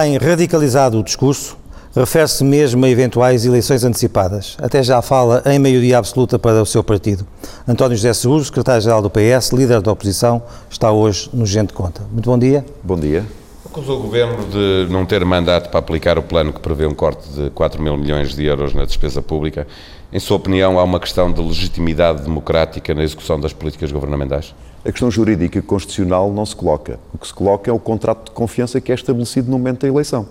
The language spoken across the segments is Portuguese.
tem radicalizado o discurso, refere-se mesmo a eventuais eleições antecipadas. Até já fala em maioria absoluta para o seu partido. António José Seguro, secretário-geral do PS, líder da oposição, está hoje no Gente Conta. Muito bom dia. Bom dia. Acusou o Governo de não ter mandato para aplicar o plano que prevê um corte de 4 mil milhões de euros na despesa pública. Em sua opinião, há uma questão de legitimidade democrática na execução das políticas governamentais? A questão jurídica e constitucional não se coloca. O que se coloca é o contrato de confiança que é estabelecido no momento da eleição.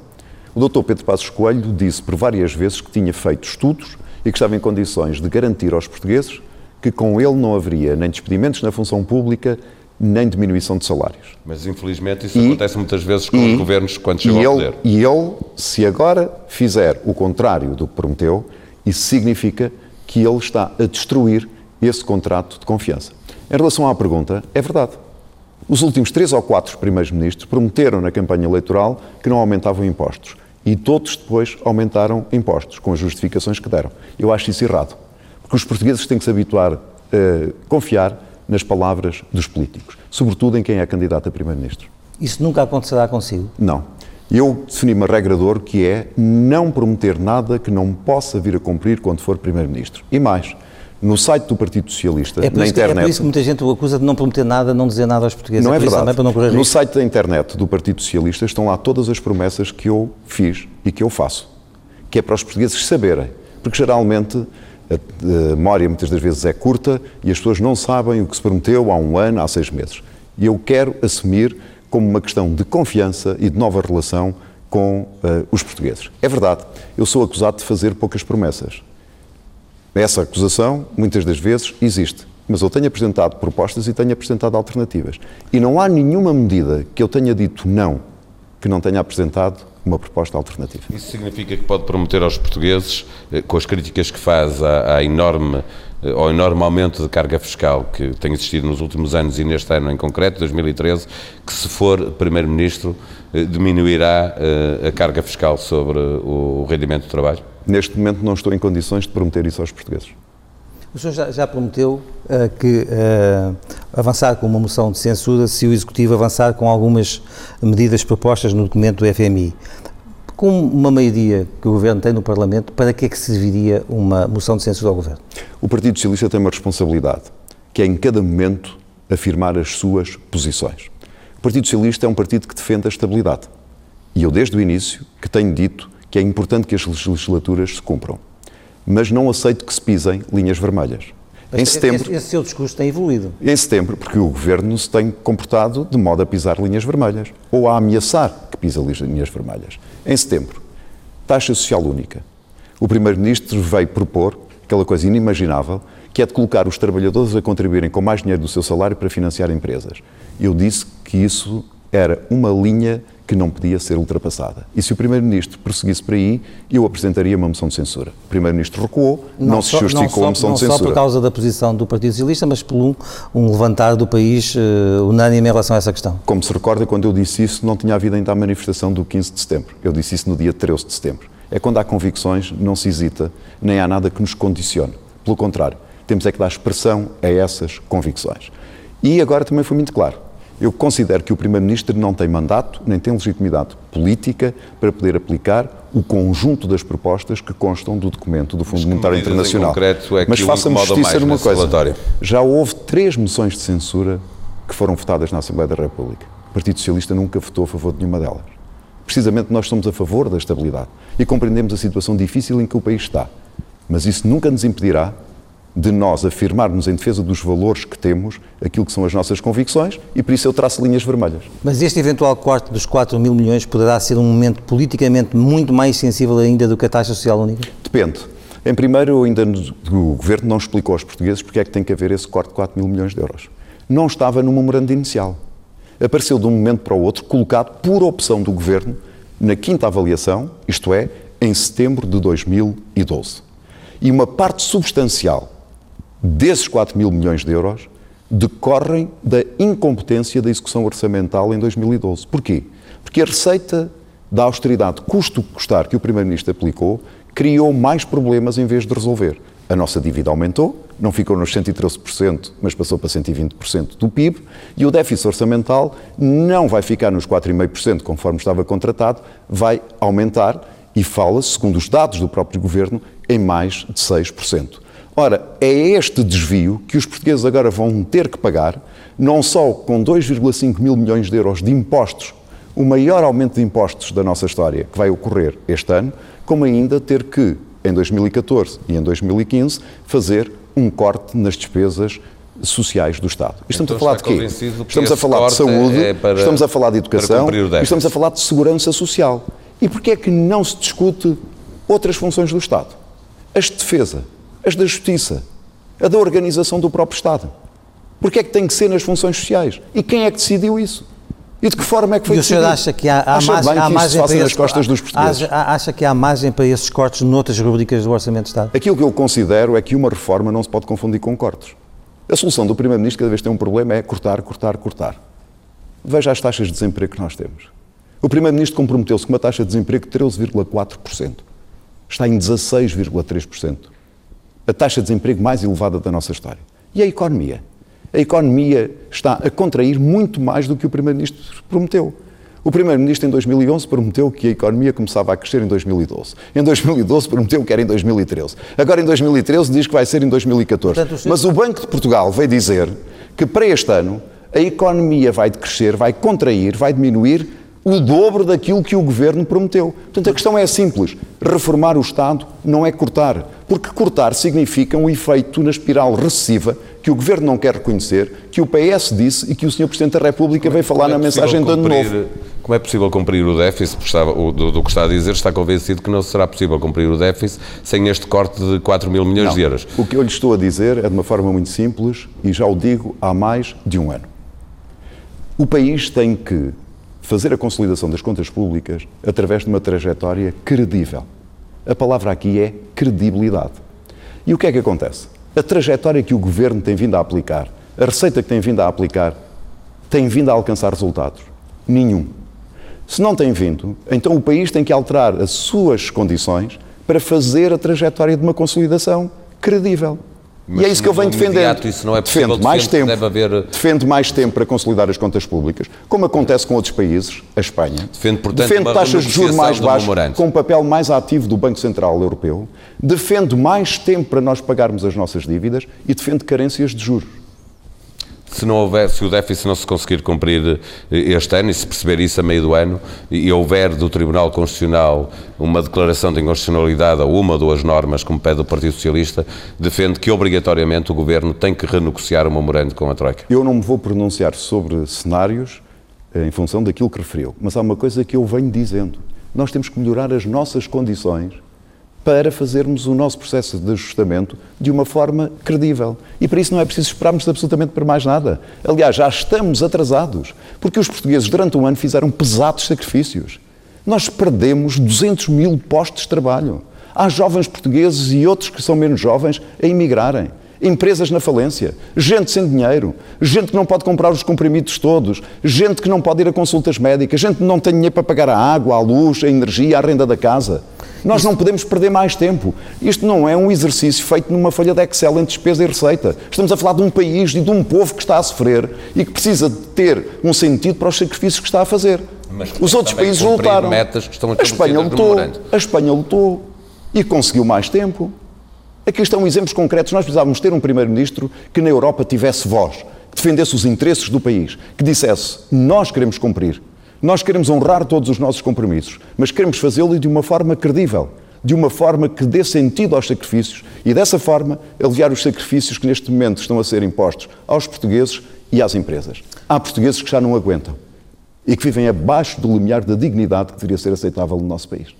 O Dr. Pedro Passos Coelho disse por várias vezes que tinha feito estudos e que estava em condições de garantir aos portugueses que com ele não haveria nem despedimentos na função pública, nem diminuição de salários. Mas infelizmente isso e, acontece muitas vezes com e, os governos quando chegam ao poder. E ele, se agora fizer o contrário do que prometeu, isso significa que ele está a destruir esse contrato de confiança. Em relação à pergunta, é verdade. Os últimos três ou quatro primeiros ministros prometeram na campanha eleitoral que não aumentavam impostos. E todos depois aumentaram impostos, com as justificações que deram. Eu acho isso errado. Porque os portugueses têm que se habituar a confiar nas palavras dos políticos, sobretudo em quem é candidato a primeiro-ministro. Isso nunca acontecerá consigo? Não. Eu defini uma regra de ouro que é não prometer nada que não possa vir a cumprir quando for primeiro-ministro. E mais, no site do Partido Socialista, é na internet. é por isso que muita gente o acusa de não prometer nada, não dizer nada aos portugueses. Não é, é verdade. Não no site da internet do Partido Socialista estão lá todas as promessas que eu fiz e que eu faço, que é para os portugueses saberem, porque geralmente a memória muitas das vezes é curta e as pessoas não sabem o que se prometeu há um ano, há seis meses. E eu quero assumir como uma questão de confiança e de nova relação com uh, os portugueses. É verdade, eu sou acusado de fazer poucas promessas. Essa acusação, muitas das vezes, existe. Mas eu tenho apresentado propostas e tenho apresentado alternativas. E não há nenhuma medida que eu tenha dito não que não tenha apresentado uma proposta alternativa. Isso significa que pode prometer aos portugueses, eh, com as críticas que faz à, à enorme, eh, ao enorme aumento de carga fiscal que tem existido nos últimos anos e neste ano em concreto, 2013, que se for Primeiro-Ministro eh, diminuirá a carga fiscal sobre o rendimento do trabalho? Neste momento não estou em condições de prometer isso aos portugueses. O senhor já, já prometeu uh, que uh, avançar com uma moção de censura se o Executivo avançar com algumas medidas propostas no documento do FMI. Com uma maioria que o Governo tem no Parlamento, para que é que serviria uma moção de censura ao Governo? O Partido Socialista tem uma responsabilidade, que é em cada momento afirmar as suas posições. O Partido Socialista é um partido que defende a estabilidade. E eu, desde o início, que tenho dito que é importante que as legislaturas se cumpram mas não aceito que se pisem linhas vermelhas. Mas em setembro, esse, esse seu discurso tem evoluído. Em setembro, porque o governo se tem comportado de modo a pisar linhas vermelhas ou a ameaçar que pisa linhas vermelhas. Em setembro, taxa social única. O primeiro-ministro veio propor aquela coisa inimaginável, que é de colocar os trabalhadores a contribuírem com mais dinheiro do seu salário para financiar empresas. Eu disse que isso era uma linha que não podia ser ultrapassada. E se o Primeiro-Ministro prosseguisse por aí, eu apresentaria uma moção de censura. O Primeiro-Ministro recuou, não, não se justificou a moção de censura. Não só por causa da posição do Partido Socialista, mas por um, um levantar do país uh, unânime em relação a essa questão. Como se recorda, quando eu disse isso, não tinha havido ainda a manifestação do 15 de setembro. Eu disse isso no dia 13 de setembro. É quando há convicções, não se hesita, nem há nada que nos condicione. Pelo contrário, temos é que dar expressão a essas convicções. E agora também foi muito claro eu considero que o Primeiro-Ministro não tem mandato, nem tem legitimidade política para poder aplicar o conjunto das propostas que constam do documento do Fundo Monetário Internacional. É Mas faça-me justiça numa coisa. Relatório. Já houve três moções de censura que foram votadas na Assembleia da República. O Partido Socialista nunca votou a favor de nenhuma delas. Precisamente nós somos a favor da estabilidade e compreendemos a situação difícil em que o país está. Mas isso nunca nos impedirá de nós afirmarmos em defesa dos valores que temos aquilo que são as nossas convicções e por isso eu traço linhas vermelhas. Mas este eventual corte dos 4 mil milhões poderá ser um momento politicamente muito mais sensível ainda do que a taxa social única? Depende. Em primeiro, ainda o Governo não explicou aos portugueses porque é que tem que haver esse corte de 4 mil milhões de euros. Não estava no memorando inicial. Apareceu de um momento para o outro, colocado por opção do Governo na quinta avaliação, isto é, em setembro de 2012. E uma parte substancial desses 4 mil milhões de euros decorrem da incompetência da execução orçamental em 2012. Porquê? Porque a receita da austeridade custo custar que o Primeiro-Ministro aplicou criou mais problemas em vez de resolver. a nossa dívida aumentou, não ficou nos 113%, mas passou para 120% do PIB, e o déficit orçamental não vai ficar nos 4,5%, conforme estava contratado, vai aumentar e fala-se, segundo os dados do próprio governo, em mais de 6%. Ora, é este desvio que os portugueses agora vão ter que pagar, não só com 2,5 mil milhões de euros de impostos, o maior aumento de impostos da nossa história que vai ocorrer este ano, como ainda ter que em 2014 e em 2015, fazer um corte nas despesas sociais do Estado. Estamos então a falar de quê? Estamos a falar de saúde, é para, estamos a falar de educação, estamos a falar de segurança social. E porquê é que não se discute outras funções do Estado? As de defesa, as da justiça, a da organização do próprio Estado. Porquê é que tem que ser nas funções sociais? E quem é que decidiu isso? E de que forma é que foi e o senhor acha que há, há, margem, há margem para esses, costas dos portugueses? Acha que há margem para esses cortes noutras rubricas do Orçamento de Estado? Aquilo que eu considero é que uma reforma não se pode confundir com cortes. A solução do Primeiro-Ministro, cada vez que tem um problema, é cortar, cortar, cortar. Veja as taxas de desemprego que nós temos. O Primeiro-Ministro comprometeu-se com uma taxa de desemprego de 13,4%. Está em 16,3%. A taxa de desemprego mais elevada da nossa história. E a economia? a economia está a contrair muito mais do que o Primeiro-Ministro prometeu. O Primeiro-Ministro, em 2011, prometeu que a economia começava a crescer em 2012. Em 2012, prometeu que era em 2013. Agora, em 2013, diz que vai ser em 2014. Portanto, Mas o Banco de Portugal veio dizer que para este ano a economia vai crescer, vai contrair, vai diminuir o dobro daquilo que o governo prometeu. Portanto, a questão é simples: reformar o Estado não é cortar, porque cortar significa um efeito na espiral recessiva que o governo não quer reconhecer, que o PS disse e que o Sr. Presidente da República veio falar é na mensagem de ano novo. Como é possível cumprir o déficit? Estava, do, do, que está a dizer, está convencido que não será possível cumprir o déficit sem este corte de 4 mil milhões não. de euros. O que eu lhe estou a dizer é de uma forma muito simples e já o digo há mais de um ano. O país tem que fazer a consolidação das contas públicas através de uma trajetória credível. A palavra aqui é credibilidade. E o que é que acontece? A trajetória que o governo tem vindo a aplicar, a receita que tem vindo a aplicar, tem vindo a alcançar resultados? Nenhum. Se não tem vindo, então o país tem que alterar as suas condições para fazer a trajetória de uma consolidação credível. Mas e é isso que eu venho defender. Isso não é possível, defendo mais tempo, haver... defende mais tempo para consolidar as contas públicas, como acontece com outros países, a Espanha. Defende, portanto, defende taxas de juros mais baixas, com um papel mais ativo do Banco Central Europeu. Defende mais tempo para nós pagarmos as nossas dívidas e defende carências de juros se, não houver, se o déficit não se conseguir cumprir eh, este ano, e se perceber isso a meio do ano, e houver do Tribunal Constitucional uma declaração de inconstitucionalidade a uma ou duas normas, como pede o Partido Socialista, defende que obrigatoriamente o Governo tem que renegociar o memorando com a Troika. Eu não me vou pronunciar sobre cenários eh, em função daquilo que referiu, mas há uma coisa que eu venho dizendo. Nós temos que melhorar as nossas condições para fazermos o nosso processo de ajustamento de uma forma credível. E para isso não é preciso esperarmos absolutamente por mais nada. Aliás, já estamos atrasados, porque os portugueses durante um ano fizeram pesados sacrifícios. Nós perdemos 200 mil postos de trabalho. Há jovens portugueses e outros que são menos jovens a emigrarem empresas na falência, gente sem dinheiro, gente que não pode comprar os comprimidos todos, gente que não pode ir a consultas médicas, gente que não tem dinheiro para pagar a água, a luz, a energia, a renda da casa. Nós não podemos perder mais tempo. Isto não é um exercício feito numa folha de Excel em despesa e receita. Estamos a falar de um país e de um povo que está a sofrer e que precisa de ter um sentido para os sacrifícios que está a fazer. Mas Os outros países lutaram. a Espanha lutou. A Espanha lutou e conseguiu mais tempo. Aqui estão exemplos concretos. Nós precisávamos ter um Primeiro-Ministro que na Europa tivesse voz, que defendesse os interesses do país, que dissesse: nós queremos cumprir, nós queremos honrar todos os nossos compromissos, mas queremos fazê-lo de uma forma credível, de uma forma que dê sentido aos sacrifícios e, dessa forma, aliviar os sacrifícios que neste momento estão a ser impostos aos portugueses e às empresas. Há portugueses que já não aguentam e que vivem abaixo do limiar da dignidade que deveria ser aceitável no nosso país.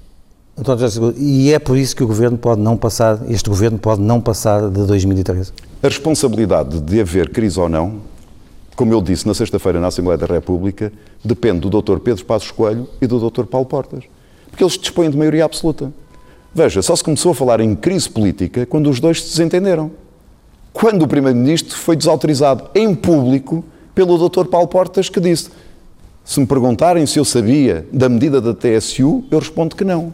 E é por isso que o governo pode não passar, este governo pode não passar de 2013? A responsabilidade de haver crise ou não, como eu disse na sexta-feira na Assembleia da República, depende do Dr. Pedro Passos Coelho e do Dr. Paulo Portas. Porque eles dispõem de maioria absoluta. Veja, só se começou a falar em crise política quando os dois se desentenderam. Quando o Primeiro-Ministro foi desautorizado em público pelo Dr. Paulo Portas, que disse: Se me perguntarem se eu sabia da medida da TSU, eu respondo que não.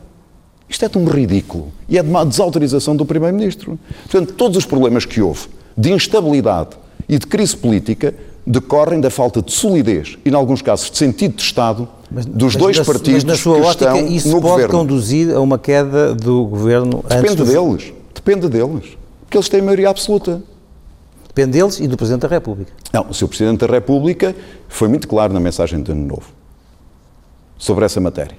Isto é um ridículo e é de uma desautorização do Primeiro-Ministro. Portanto, todos os problemas que houve de instabilidade e de crise política decorrem da falta de solidez e, em alguns casos, de sentido de Estado mas, dos mas dois na, partidos mas na sua que ótica, estão isso no pode governo. conduzir a uma queda do governo Depende deles. Depende deles. Porque eles têm maioria absoluta. Depende deles e do Presidente da República. Não, o Sr. Presidente da República foi muito claro na mensagem de Ano Novo sobre essa matéria.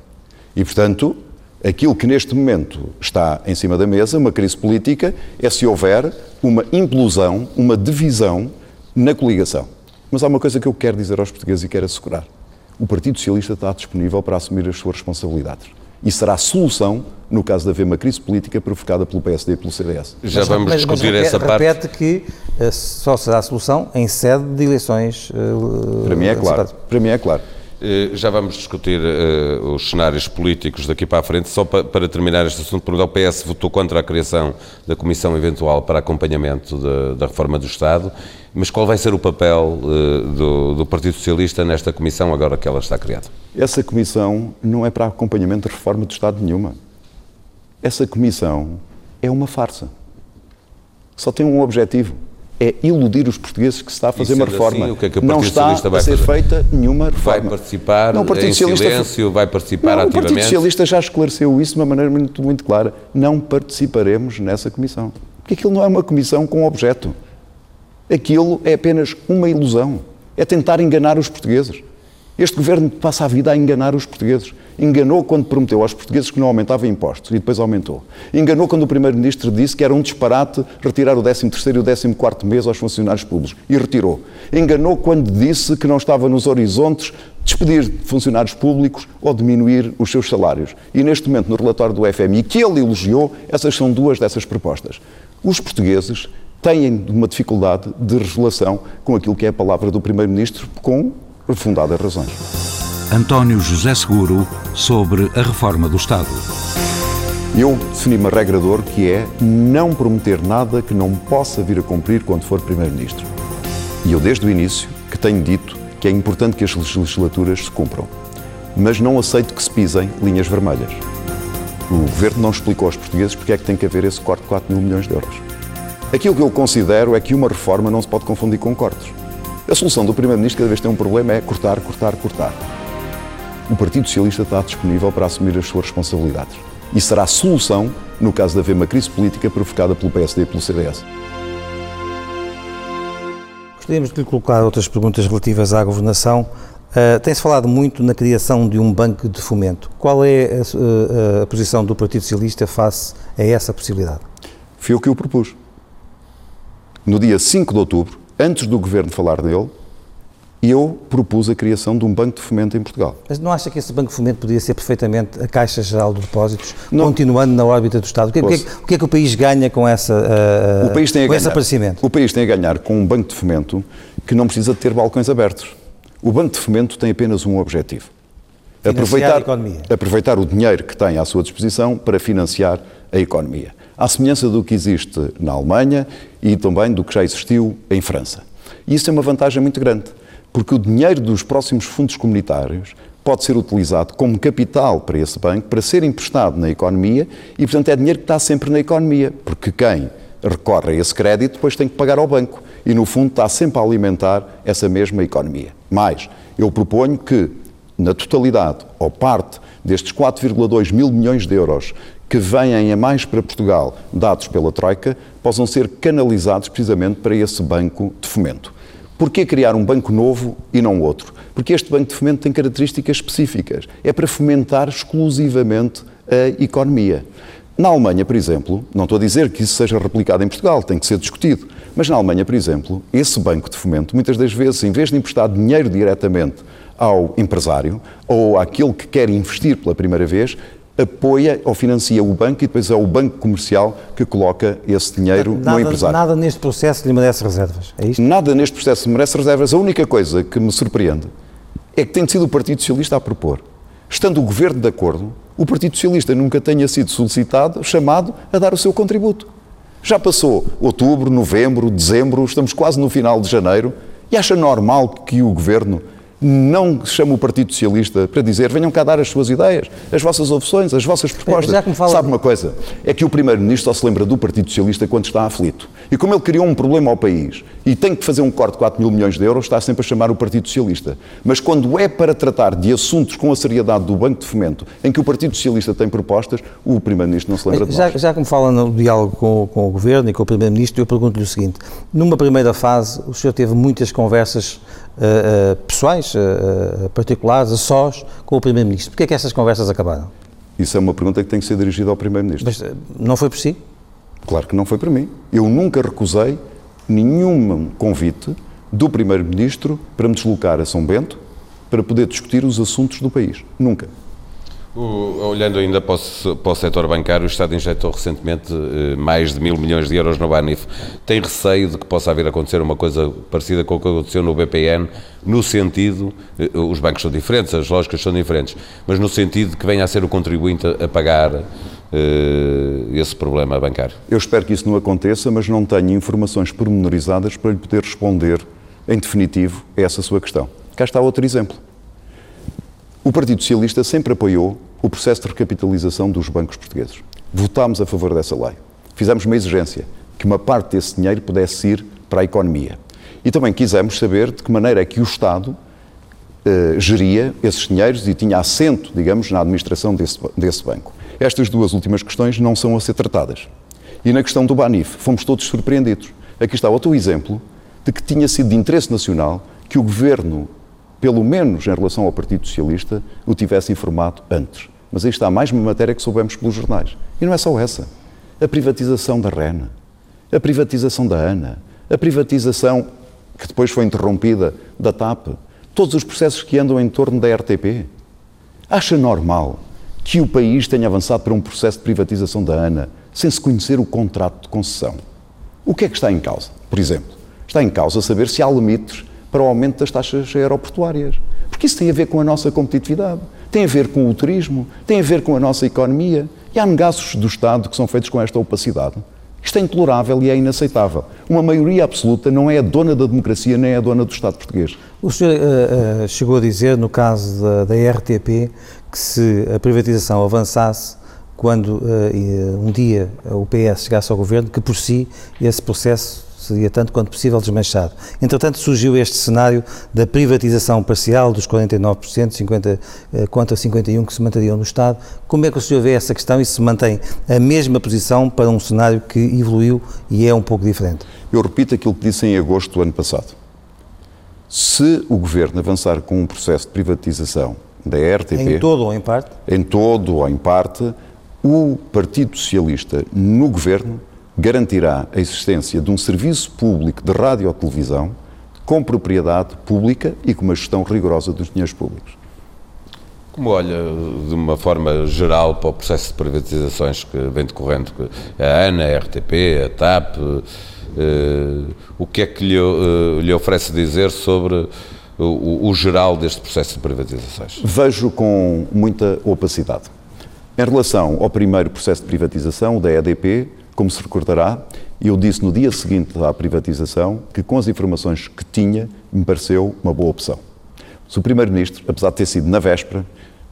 E, portanto, aquilo que neste momento está em cima da mesa, uma crise política, é se houver uma implosão, uma divisão na coligação. Mas há uma coisa que eu quero dizer aos portugueses e quero assegurar. O Partido Socialista está disponível para assumir as suas responsabilidades. E será a solução no caso de haver uma crise política provocada pelo PSD e pelo CDS. Já mas, vamos mas, discutir mas essa parte. Repete que uh, só será a solução em sede de eleições. Uh, para mim é claro. Para mim é claro. Eh, já vamos discutir uh, os cenários políticos daqui para a frente. Só para, para terminar este assunto, o PS votou contra a criação da Comissão Eventual para Acompanhamento de, da Reforma do Estado. Mas qual vai ser o papel uh, do, do, Partido Socialista nesta comissão agora que ela está criada? Essa comissão não é para acompanhamento de reforma do Estado nenhuma. Essa comissão é uma farsa. Só tem um objetivo é iludir os portugueses que se está a fazer uma reforma. Assim, que é que não está a ser fazer? feita nenhuma reforma. Vai participar não, o Partido em Socialista silêncio, vai participar não, ativamente? O Partido Socialista já esclareceu isso de uma maneira muito, muito clara. Não participaremos nessa comissão. Porque aquilo não é uma comissão com objeto. Aquilo é apenas uma ilusão. É tentar enganar os portugueses. Este governo passa a vida a enganar os portugueses. Enganou quando prometeu aos portugueses que não aumentava impostos e depois aumentou. Enganou quando o Primeiro-Ministro disse que era um disparate retirar o 13º e o 14º mês aos funcionários públicos e retirou. Enganou quando disse que não estava nos horizontes despedir funcionários públicos ou diminuir os seus salários. E neste momento, no relatório do FMI, que ele elogiou, essas são duas dessas propostas. Os portugueses têm uma dificuldade de relação com aquilo que é a palavra do Primeiro-Ministro, com fundadas razões. António José Seguro sobre a reforma do Estado. Eu defini uma regra de ouro que é não prometer nada que não possa vir a cumprir quando for Primeiro-Ministro. E eu, desde o início, que tenho dito que é importante que as legislaturas se cumpram. Mas não aceito que se pisem linhas vermelhas. O Governo não explicou aos portugueses porque é que tem que haver esse corte de 4 mil milhões de euros. Aquilo que eu considero é que uma reforma não se pode confundir com cortes. A solução do Primeiro-Ministro, cada vez que tem um problema, é cortar, cortar, cortar. O Partido Socialista está disponível para assumir as suas responsabilidades. E será a solução no caso de haver uma crise política provocada pelo PSD e pelo CDS. Gostaríamos de lhe colocar outras perguntas relativas à governação. Uh, Tem-se falado muito na criação de um banco de fomento. Qual é a, a, a, posição do Partido Socialista face a essa possibilidade? Foi o que eu propus. No dia 5 de outubro, antes do governo falar nele, eu propus a criação de um banco de fomento em Portugal. Mas não acha que esse banco de fomento podia ser perfeitamente a Caixa Geral de Depósitos, não. continuando na órbita do Estado? O que, o, que, é o que, é que o país ganha com, essa, uh, o país tem a com ganhar, esse aparecimento? O país tem a ganhar com um banco de fomento que não precisa de ter balcões abertos. O banco de fomento tem apenas um objetivo. Aproveitar, aproveitar o dinheiro que tem à sua disposição para financiar a economia à semelhança do que existe na Alemanha e também do que já existiu em França. E isso é uma vantagem muito grande, porque o dinheiro dos próximos fundos comunitários pode ser utilizado como capital para esse banco, para ser emprestado na economia e, portanto, é dinheiro que está sempre na economia, porque quem recorre a esse crédito depois tem que pagar ao banco e, no fundo, está sempre a alimentar essa mesma economia. Mais, eu proponho que, na totalidade ou parte destes 4,2 mil milhões de euros que vêm a mais para Portugal, dados pela Troika, possam ser canalizados precisamente para esse banco de fomento. Porquê criar um banco novo e não outro? Porque este banco de fomento tem características específicas. É para fomentar exclusivamente a economia. Na Alemanha, por exemplo, não estou a dizer que isso seja replicado em Portugal, tem que ser discutido, mas na Alemanha, por exemplo, esse banco de fomento, muitas das vezes, em vez de emprestar dinheiro diretamente ao empresário ou àquele que quer investir pela primeira vez, apoia ou financia o banco e depois é o banco comercial que coloca esse dinheiro nada, no empresário. Nada neste processo lhe merece reservas, é isto? Nada neste processo merece reservas. A única coisa que me surpreende é que tem sido o Partido Socialista a propor. Estando o Governo de acordo, o Partido Socialista nunca tenha sido solicitado, chamado a dar o seu contributo. Já passou outubro, novembro, dezembro, estamos quase no final de janeiro e acha normal que o Governo não chama o Partido Socialista para dizer venham cá dar as suas ideias, as vossas opções, as vossas propostas. Já fala- Sabe uma coisa? É que o Primeiro-Ministro só se lembra do Partido Socialista quando está aflito. E como ele criou um problema ao país e tem que fazer um corte de 4 mil milhões de euros, está sempre a chamar o Partido Socialista. Mas quando é para tratar de assuntos com a seriedade do Banco de Fomento, em que o Partido Socialista tem propostas, o Primeiro-Ministro não se lembra de Já, nós. já que me fala no diálogo com, com o Governo e com o Primeiro-Ministro, eu pergunto-lhe o seguinte: numa primeira fase, o senhor teve muitas conversas ah, pessoais, ah, particulares, a sós, com o Primeiro-Ministro. Porquê é que essas conversas acabaram? Isso é uma pergunta que tem que ser dirigida ao Primeiro-Ministro. Mas não foi por si? Claro que não foi para mim. Eu nunca recusei nenhum convite do Primeiro-Ministro para me deslocar a São Bento para poder discutir os assuntos do país. Nunca. O- olhando ainda para o, para o setor bancário, o Estado injetou recentemente eh, mais de mil milhões de euros no Banif. Tem receio de que possa vir a acontecer uma coisa parecida com o que aconteceu no BPN, no sentido, eh, os bancos são diferentes, as lógicas são diferentes, mas no sentido de que venha a ser o contribuinte a, a pagar eh, esse problema bancário. Eu espero que isso não aconteça, mas não tenho informações pormenorizadas para lhe poder responder em definitivo a essa sua questão. Cá está outro exemplo. O Partido Socialista sempre apoiou o processo de recapitalização dos bancos portugueses. Votámos a favor dessa lei. Fizemos uma exigência que uma parte desse dinheiro pudesse ir para a economia. E também quisemos saber de que maneira é que o Estado eh, geria esses dinheiros e tinha assento, digamos, na administração desse, desse banco. Estas duas últimas questões não são a ser tratadas. E na questão do Banif, fomos todos surpreendidos. Aqui está outro exemplo de que tinha sido de interesse nacional que o governo, pelo menos em relação ao Partido Socialista, o tivesse informado antes. Mas aí está mais uma matéria que soubemos pelos jornais. E não é só essa. A privatização da RENA, a privatização da ANA, a privatização que depois foi interrompida da TAP, todos os processos que andam em torno da RTP. Acha normal que o país tenha avançado para um processo de privatização da ANA sem se conhecer o contrato de concessão? O que é que está em causa? Por exemplo, está em causa saber se há limites para o aumento das taxas aeroportuárias. Porque isso tem a ver com a nossa competitividade, tem a ver com o turismo, tem a ver com a nossa economia. E há negaços do Estado que são feitos com esta opacidade. Isto é intolerável e é inaceitável. Uma maioria absoluta não é a dona da democracia nem é a dona do Estado português. O senhor ah, ah, chegou a dizer, no caso da, da RTP, que se a privatização avançasse, quando e, um dia o PS chegasse ao governo, que por si esse processo seria tanto quanto possível desmanchado. Entretanto, surgiu este cenário da privatização parcial dos 49%, 50, eh, quanto a 51% que se mantariam no Estado. Como é que o senhor vê essa questão e se mantém a mesma posição para um cenário que evoluiu e é um pouco diferente? Eu repito aquilo que disse em agosto do ano passado. Se o Governo avançar com um processo de privatização da RTP, Em todo ou em parte? em todo ou em parte, o Partido Socialista no Governo garantirá a existência de um serviço público de rádio ou televisão com propriedade pública e com uma gestão rigorosa dos dinheiros públicos. Como olha, de uma forma geral, para o processo de privatizações que vem decorrendo, a ANA, a RTP, a TAP, eh, o que é que lhe, eh, lhe oferece dizer sobre o, o- o geral deste processo de privatizações? Vejo com muita opacidade. Em relação ao primeiro processo de privatização, o da EDP, como se recordará, eu disse no dia seguinte à privatização que, com as informações que tinha, me pareceu uma boa opção. Se o Primeiro-Ministro, apesar de ter sido na véspera,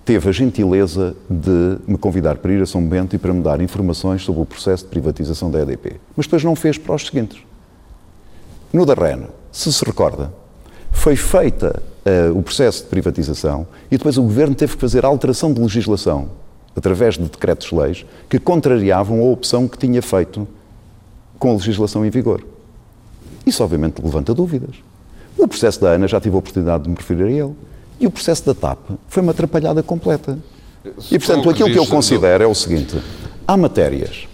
teve a gentileza de me convidar para ir a São Bento e para me dar informações sobre o processo de privatização da EDP. Mas depois não fez para os seguintes. No da REN, se se recorda, foi feita eh, o processo de privatização e depois o Governo teve que fazer alteração de legislação através de decretos-leis que contrariavam a opção que tinha feito com a legislação em vigor. Isso obviamente levanta dúvidas. O processo da ANA já tive a oportunidade de me referir a ele. E o processo da TAP foi uma atrapalhada completa. E portanto, aquilo que eu considero é o seguinte: há matérias.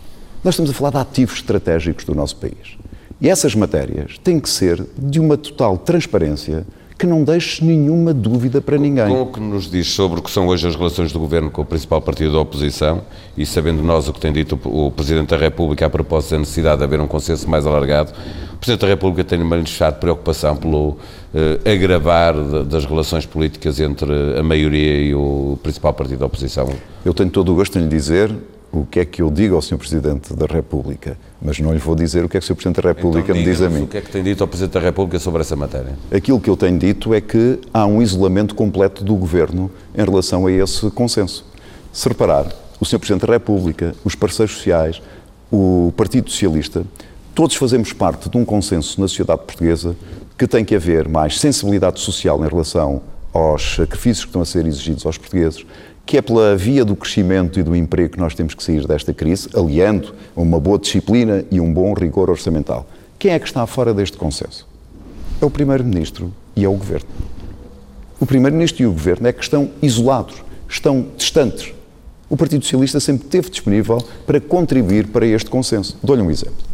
Nós estamos a falar de ativos estratégicos do nosso país. E essas matérias têm que ser de uma total transparência que não deixe nenhuma dúvida para ninguém. Com o que nos diz sobre o que são hoje as relações do Governo com o principal partido da oposição e sabendo nós o que tem dito o Presidente da República a propósito da necessidade de haver um consenso mais alargado, o Presidente da República tem manifestado preocupação pelo eh, agravar das relações políticas entre a maioria e o principal partido da oposição. Eu tenho todo o gosto em lhe dizer o que é que eu digo ao Sr. Presidente da República, mas não lhe vou dizer o que é que o Sr. Presidente da República então, me diz a mim. O que é que tem dito ao Presidente da República sobre essa matéria? Aquilo que eu tenho dito é que há um isolamento completo do Governo em relação a esse consenso. Se reparar, o Sr. Presidente da República, os parceiros sociais, o Partido Socialista, todos fazemos parte de um consenso na sociedade portuguesa que tem que haver mais sensibilidade social em relação aos sacrifícios que estão a ser exigidos aos portugueses, que é pela via do crescimento e do emprego que nós temos que sair desta crise, aliando uma boa disciplina e um bom rigor orçamental. Quem é que está fora deste consenso? É o Primeiro-Ministro e é o Governo. O Primeiro-Ministro e o Governo é que estão isolados, estão distantes. O Partido Socialista sempre esteve disponível para contribuir para este consenso. Dou-lhe um exemplo.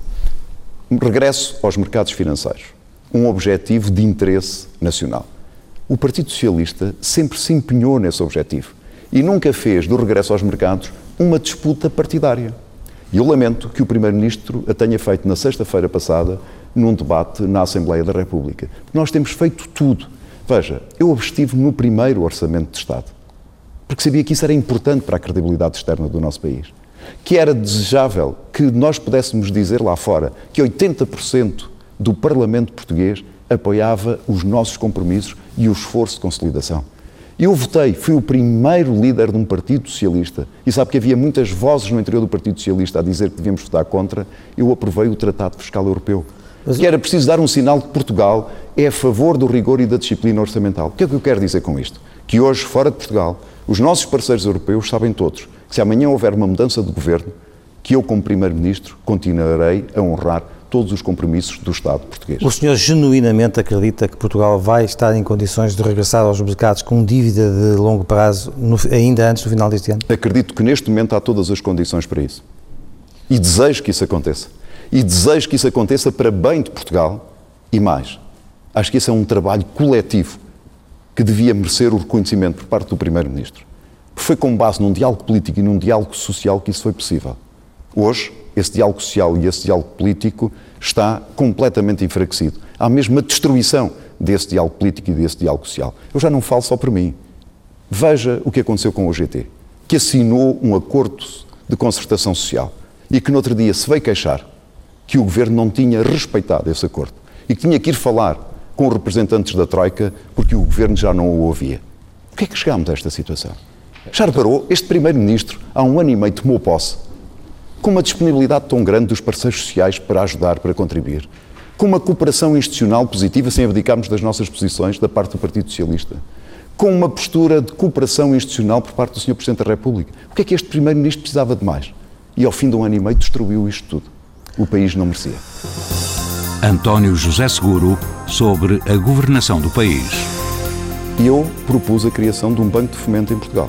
Regresso aos mercados financeiros. Um objetivo de interesse nacional. O Partido Socialista sempre se empenhou nesse objetivo e nunca fez do regresso aos mercados uma disputa partidária. E eu lamento que o Primeiro-Ministro a tenha feito na sexta-feira passada num debate na Assembleia da República. Nós temos feito tudo. Veja, eu abstive no primeiro Orçamento de Estado, porque sabia que isso era importante para a credibilidade externa do nosso país. Que era desejável que nós pudéssemos dizer lá fora que 80% do Parlamento português apoiava os nossos compromissos e o esforço de consolidação. Eu votei, fui o primeiro líder de um Partido Socialista, e sabe que havia muitas vozes no interior do Partido Socialista a dizer que devíamos votar contra, eu aprovei o Tratado Fiscal Europeu. Mas... Que era preciso dar um sinal que Portugal é a favor do rigor e da disciplina orçamental. O que é que eu quero dizer com isto? Que hoje, fora de Portugal, os nossos parceiros europeus sabem todos que se amanhã houver uma mudança de governo, que eu, como Primeiro-Ministro, continuarei a honrar todos os compromissos do Estado português. O senhor genuinamente acredita que Portugal vai estar em condições de regressar aos mercados com dívida de longo prazo no, ainda antes do final deste ano? Acredito que neste momento há todas as condições para isso. E desejo que isso aconteça. E desejo que isso aconteça para bem de Portugal e mais. Acho que esse é um trabalho coletivo que devia merecer o reconhecimento por parte do Primeiro-Ministro. Foi com base num diálogo político e num diálogo social que isso foi possível. Hoje, esse diálogo social e esse diálogo político está completamente enfraquecido. Há mesmo a destruição desse diálogo político e desse diálogo social. Eu já não falo só por mim. Veja o que aconteceu com o GT, que assinou um acordo de concertação social e que no outro dia se veio queixar que o governo não tinha respeitado esse acordo e que tinha que ir falar com representantes da Troika porque o governo já não o ouvia. Por que é que chegámos a esta situação? Já reparou? Este primeiro-ministro, há um ano e meio, tomou posse com uma disponibilidade tão grande dos parceiros sociais para ajudar, para contribuir, com uma cooperação institucional positiva, sem abdicarmos das nossas posições da parte do Partido Socialista, com uma postura de cooperação institucional por parte do Sr. Presidente da República. O que é que este Primeiro-Ministro precisava de mais? E ao fim de um ano e meio destruiu isto tudo. O país não merecia. António José Seguro sobre a governação do país. Eu propus a criação de um banco de fomento em Portugal.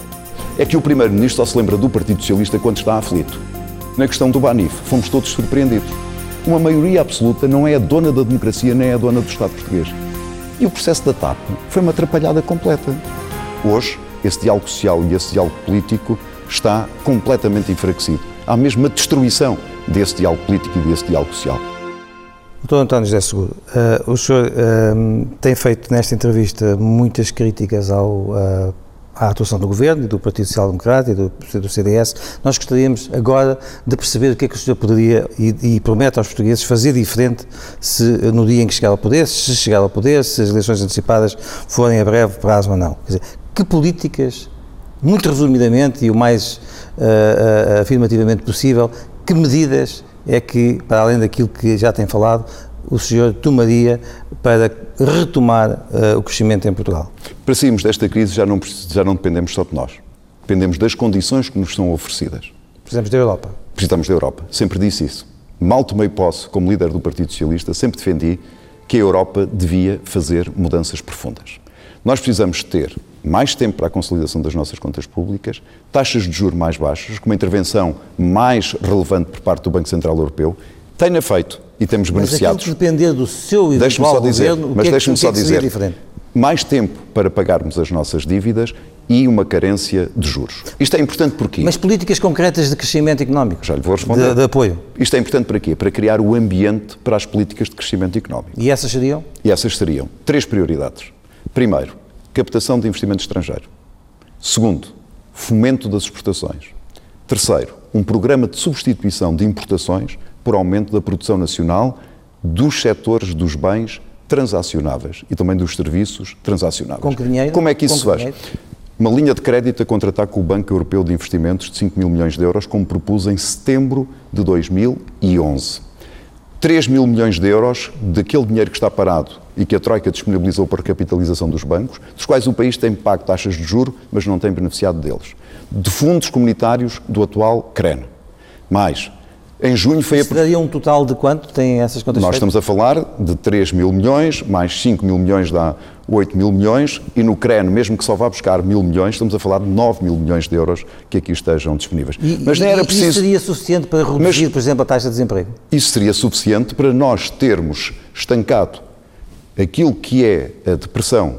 É que o Primeiro-Ministro só se lembra do Partido Socialista quando está aflito na questão do Banif. Fomos todos surpreendidos. Uma maioria absoluta não é a dona da democracia nem é a dona do Estado português. E o processo da TAP foi uma atrapalhada completa. Hoje, esse diálogo social e esse diálogo político está completamente enfraquecido. Há mesmo uma destruição desse diálogo político e desse diálogo social. Doutor António José Seguro, uh, o senhor uh, tem feito nesta entrevista muitas críticas ao uh, à atuação do Governo e do Partido Social Democrata e do, do, CDS, nós gostaríamos agora de perceber o que é que o senhor poderia e, e, promete aos portugueses fazer diferente se no dia em que chegar ao poder, se chegar ao poder, se as eleições antecipadas forem a breve prazo ou não. Quer dizer, que políticas, muito resumidamente e o mais uh, uh, afirmativamente possível, que medidas é que, para além daquilo que já tem falado, o senhor tomaria para retomar uh, o crescimento em Portugal? Para sairmos desta crise já não, já não dependemos só de nós. Dependemos das condições que nos são oferecidas. Precisamos da Europa. Precisamos da Europa. Sempre disse isso. Mal tomei posse como líder do Partido Socialista, sempre defendi que a Europa devia fazer mudanças profundas. Nós precisamos ter mais tempo para a consolidação das nossas contas públicas, taxas de juros mais baixas, com uma intervenção mais relevante por parte do Banco Central Europeu. Tenha feito e temos beneficiados. Mas depender do seu eventual só dizer, governo, mas é deixe-me só que dizer, diferente? mais tempo para pagarmos as nossas dívidas e uma carência de juros. Isto é importante porquê? Mas políticas concretas de crescimento económico? Já lhe vou responder. De, de, apoio? Isto é importante para quê? Para criar o ambiente para as políticas de crescimento económico. E essas seriam? E essas seriam três prioridades. Primeiro, captação de investimento estrangeiro. Segundo, fomento das exportações. Terceiro, um programa de substituição de importações por aumento da produção nacional dos setores dos bens transacionáveis e também dos serviços transacionáveis. Com que dinheiro? Como é que isso se faz? dinheiro? Uma linha de crédito a contratar com o Banco Europeu de Investimentos de 5 mil milhões de euros, como propus em setembro de 2011. 3 mil milhões de euros daquele dinheiro que está parado e que a Troika disponibilizou para a capitalização dos bancos, dos quais o país tem pago taxas de juro, mas não tem beneficiado deles. De fundos comunitários do atual CREN. Mais, em junho foi Isso daria um total de quanto? Tem essas contas nós estamos a falar de 3 mil milhões, mais 5 mil milhões dá 8 mil milhões, e no CREN, mesmo que só vá buscar mil milhões, estamos a falar de 9 mil milhões de euros que aqui estejam disponíveis. E, Mas e- era e preciso. Isso seria suficiente para reduzir, por exemplo, a taxa de desemprego? Isso seria suficiente para nós termos estancado aquilo que é a depressão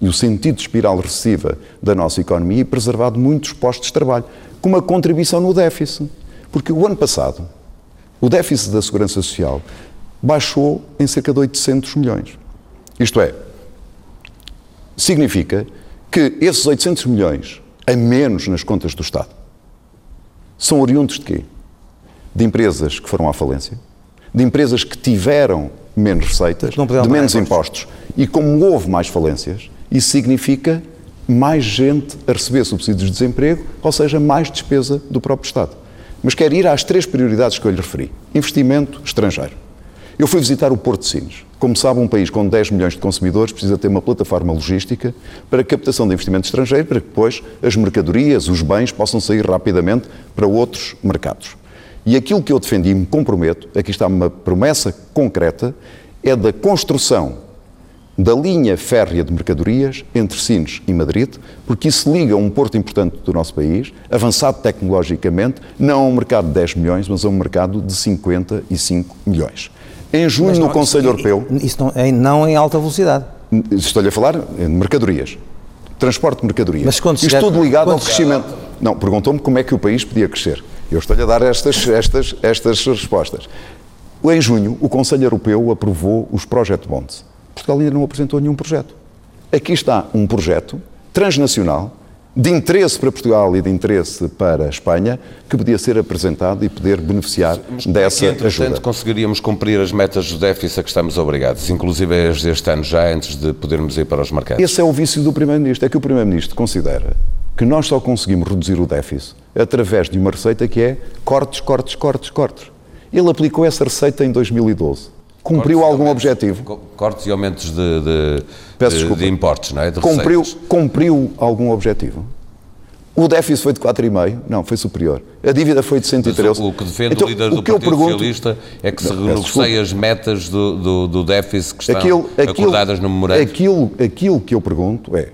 e o sentido de espiral recessiva da nossa economia e preservado muitos postos de trabalho, com uma contribuição no déficit. Porque o ano passado, o déficit da Segurança Social baixou em cerca de 800 milhões. Isto é, significa que esses 800 milhões a menos nas contas do Estado são oriundos de quê? De empresas que foram à falência, de empresas que tiveram menos receitas, de menos impostos. impostos. E como houve mais falências, isso significa mais gente a receber subsídios de desemprego, ou seja, mais despesa do próprio Estado. Mas quero ir às três prioridades que eu lhe referi. Investimento estrangeiro. Eu fui visitar o Porto de Sines. Como sabe, um país com 10 milhões de consumidores precisa ter uma plataforma logística para captação de investimento estrangeiro, para que depois as mercadorias, os bens possam sair rapidamente para outros mercados. E aquilo que eu defendi e me comprometo, aqui está uma promessa concreta, é da construção da linha férrea de mercadorias entre Sines e Madrid, porque isso liga a um porto importante do nosso país, avançado tecnologicamente, não a um mercado de 10 milhões, mas a um mercado de 55 milhões. Em junho, Mas no não, Conselho isso- Europeu, Isso não, em, não em alta velocidade. estou-lhe a falar de mercadorias, transporte de mercadorias. Mas quando Isto chegar- tudo ligado ao crescimento. Não, perguntou-me como é que o país podia crescer. Eu estou-lhe a dar estas, estas, estas respostas. Em junho, o Conselho Europeu aprovou os Project Bonds. Portugal ainda não apresentou nenhum projeto. Aqui está um projeto transnacional, de interesse para Portugal e de interesse para a Espanha, que podia ser apresentado e poder beneficiar dessa que, entretanto, ajuda. conseguiríamos cumprir as metas do déficit a que estamos obrigados, inclusive as deste ano já, antes de podermos ir para os mercados. Esse é o vício do Primeiro-Ministro. É que o Primeiro-Ministro considera que nós só conseguimos reduzir o déficit através de uma receita que é cortes, cortes, cortes, cortes. Ele aplicou essa receita em 2012. Cumpriu Cortes algum objetivo? co- Cortes e aumentos de, de, Peço de, de importes, não é? De Cumpriu, receitas. cumpriu algum objetivo? O déficit foi de 4,5? Não, foi superior. A dívida foi de Mas 113. o, o que defende Então, o líder o do que eu Partido pergunto- Socialista é que se Não, renegocie as metas do, do, do déficit que estão Aquilo, aquilo, acordadas no memorando. aquilo, aquilo que eu pergunto é: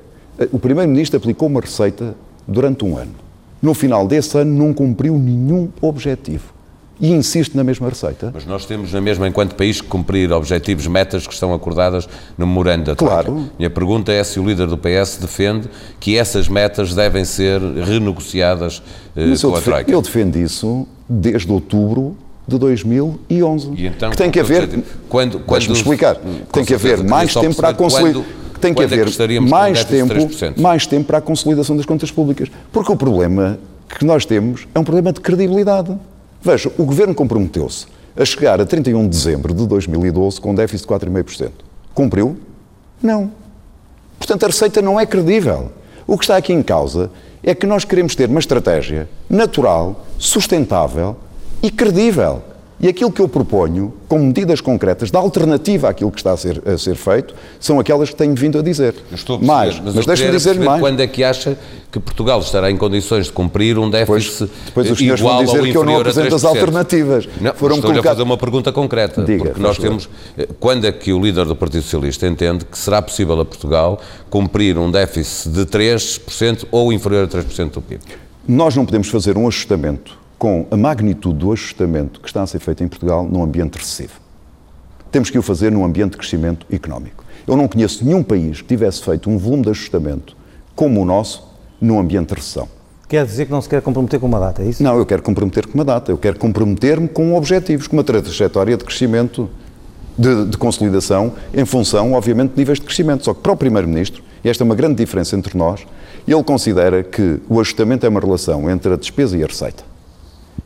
o Primeiro-Ministro aplicou uma receita durante um ano. No final desse ano, não cumpriu nenhum objetivo. E insiste na mesma receita. Mas nós temos na mesma, enquanto país, que cumprir objetivos, metas que estão acordadas no memorando da. Claro. Minha pergunta é se o líder do PS defende que essas metas devem ser renegociadas eh, Mas eu, com a defe- Troika. eu defendo isso desde outubro de 2011. E então, que tem que haver. Quando- quando- explicar. com Tem que haver mais tempo para a consolidação. Tem que quando é que haver mais tempo, 3%? mais tempo para a consolidação das contas públicas. Porque o problema que nós temos é um problema de credibilidade. Veja, o governo comprometeu-se a chegar a 31 de dezembro de 2012 com um déficit de 4,5%. Cumpriu? Não. Portanto, a receita não é credível. O que está aqui em causa é que nós queremos ter uma estratégia natural, sustentável e credível. E aquilo que eu proponho, como medidas concretas, da alternativa àquilo que está a ser, a ser feito, são aquelas que tenho vindo a dizer. Eu Estou a perceber, mais, mas, mas, queria dizer mais. Quando é que acha que Portugal estará em condições de cumprir um déficit depois os senhores igual vão dizer ou que eu não a apresento as 3%? alternativas. Não, Foram estou-lhe a colocar- fazer uma pergunta concreta, Diga, porque nós temos... eh, Quando é que o líder do Partido Socialista entende que será possível a Portugal cumprir um déficit de 3% ou inferior a 3% do PIB? Nós não podemos fazer um ajustamento com a magnitude do ajustamento que está a ser feito em Portugal num ambiente recessivo. Temos que o fazer num ambiente de crescimento económico. Eu não conheço nenhum país que tivesse feito um volume de ajustamento como o nosso num ambiente de recessão. Quer dizer que não se quer comprometer com uma data, é isso? Não, eu quero comprometer com uma data, eu quero comprometer-me com objetivos, com uma trajetória de crescimento, de, de consolidação, em função, obviamente, de níveis de crescimento. Só que para o Primeiro-Ministro, e esta é uma grande diferença entre nós, ele considera que o ajustamento é uma relação entre a despesa e a receita.